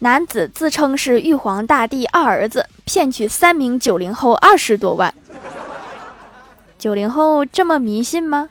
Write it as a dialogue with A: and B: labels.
A: 男子自称是玉皇大帝二儿子骗取三名九零后二十多万。九零后这么迷信吗？